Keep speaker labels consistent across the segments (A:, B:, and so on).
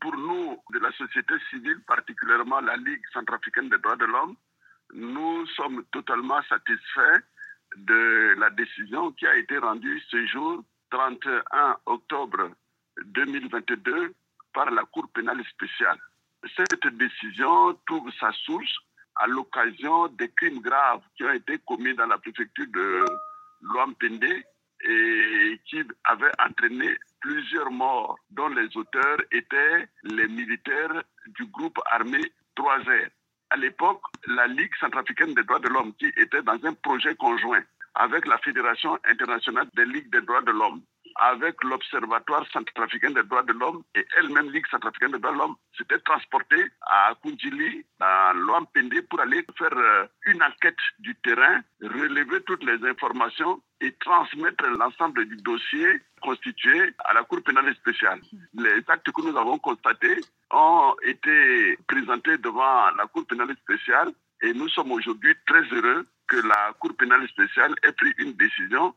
A: Pour nous, de la société civile, particulièrement la Ligue centrafricaine des droits de l'homme, nous sommes totalement satisfaits de la décision qui a été rendue ce jour, 31 octobre 2022, par la Cour pénale spéciale. Cette décision trouve sa source à l'occasion des crimes graves qui ont été commis dans la préfecture de Luampende et qui avaient entraîné plusieurs morts, dont les auteurs étaient les militaires du groupe armé 3R. À l'époque, la Ligue centrafricaine des droits de l'homme, qui était dans un projet conjoint avec la Fédération internationale des ligues des droits de l'homme, avec l'Observatoire centrafricain des droits de l'homme et elle-même Ligue centrafricaine des droits de l'homme, s'était transportée à Kundjili, dans l'Oampende, pour aller faire euh, une enquête du terrain, relever toutes les informations et transmettre l'ensemble du dossier constitué à la Cour pénale spéciale. Les actes que nous avons constatés ont été présentés devant la Cour pénale spéciale et nous sommes aujourd'hui très heureux que la Cour pénale spéciale ait pris une décision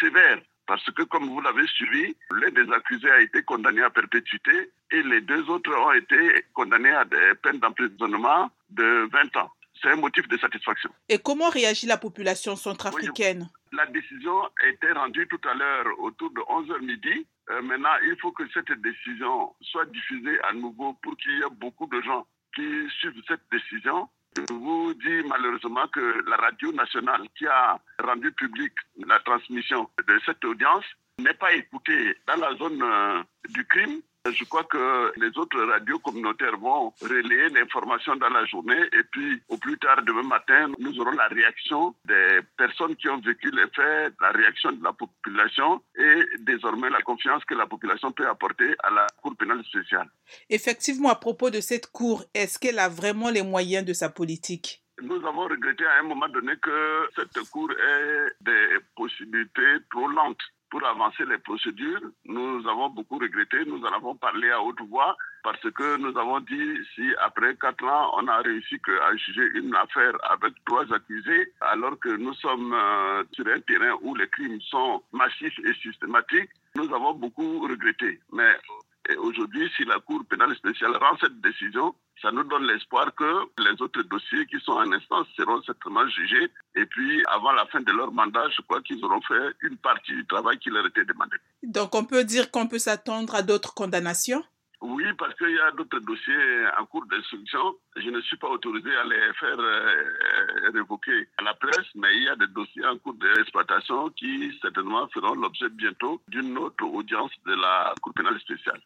A: sévère parce que, comme vous l'avez suivi, l'un des accusés a été condamné à perpétuité et les deux autres ont été condamnés à des peines d'emprisonnement de 20 ans. C'est un motif de satisfaction.
B: Et comment réagit la population centrafricaine?
A: La décision a été rendue tout à l'heure autour de 11h midi. Euh, maintenant, il faut que cette décision soit diffusée à nouveau pour qu'il y ait beaucoup de gens qui suivent cette décision je vous dis malheureusement que la radio nationale qui a rendu public la transmission de cette audience n'est pas écoutée dans la zone euh, du crime je crois que les autres radios communautaires vont relayer l'information dans la journée et puis au plus tard demain matin, nous aurons la réaction des personnes qui ont vécu les faits, la réaction de la population et désormais la confiance que la population peut apporter à la Cour pénale spéciale.
B: Effectivement, à propos de cette Cour, est-ce qu'elle a vraiment les moyens de sa politique?
A: Nous avons regretté à un moment donné que cette Cour ait des possibilités trop lentes pour avancer les procédures. Nous avons beaucoup regretté, nous en avons parlé à haute voix parce que nous avons dit si après quatre ans on a réussi à juger une affaire avec trois accusés alors que nous sommes euh, sur un terrain où les crimes sont massifs et systématiques, nous avons beaucoup regretté. Mais aujourd'hui, si la Cour pénale spéciale rend cette décision, ça nous donne l'espoir que les autres dossiers qui sont en instance seront certainement jugés. Et puis, avant la fin de leur mandat, je crois qu'ils auront fait une partie du travail qui leur était demandé.
B: Donc, on peut dire qu'on peut s'attendre à d'autres condamnations?
A: Oui, parce qu'il y a d'autres dossiers en cours d'instruction. Je ne suis pas autorisé à les faire euh, révoquer à la presse, mais il y a des dossiers en cours d'exploitation qui certainement feront l'objet bientôt d'une autre audience de la Cour pénale spéciale.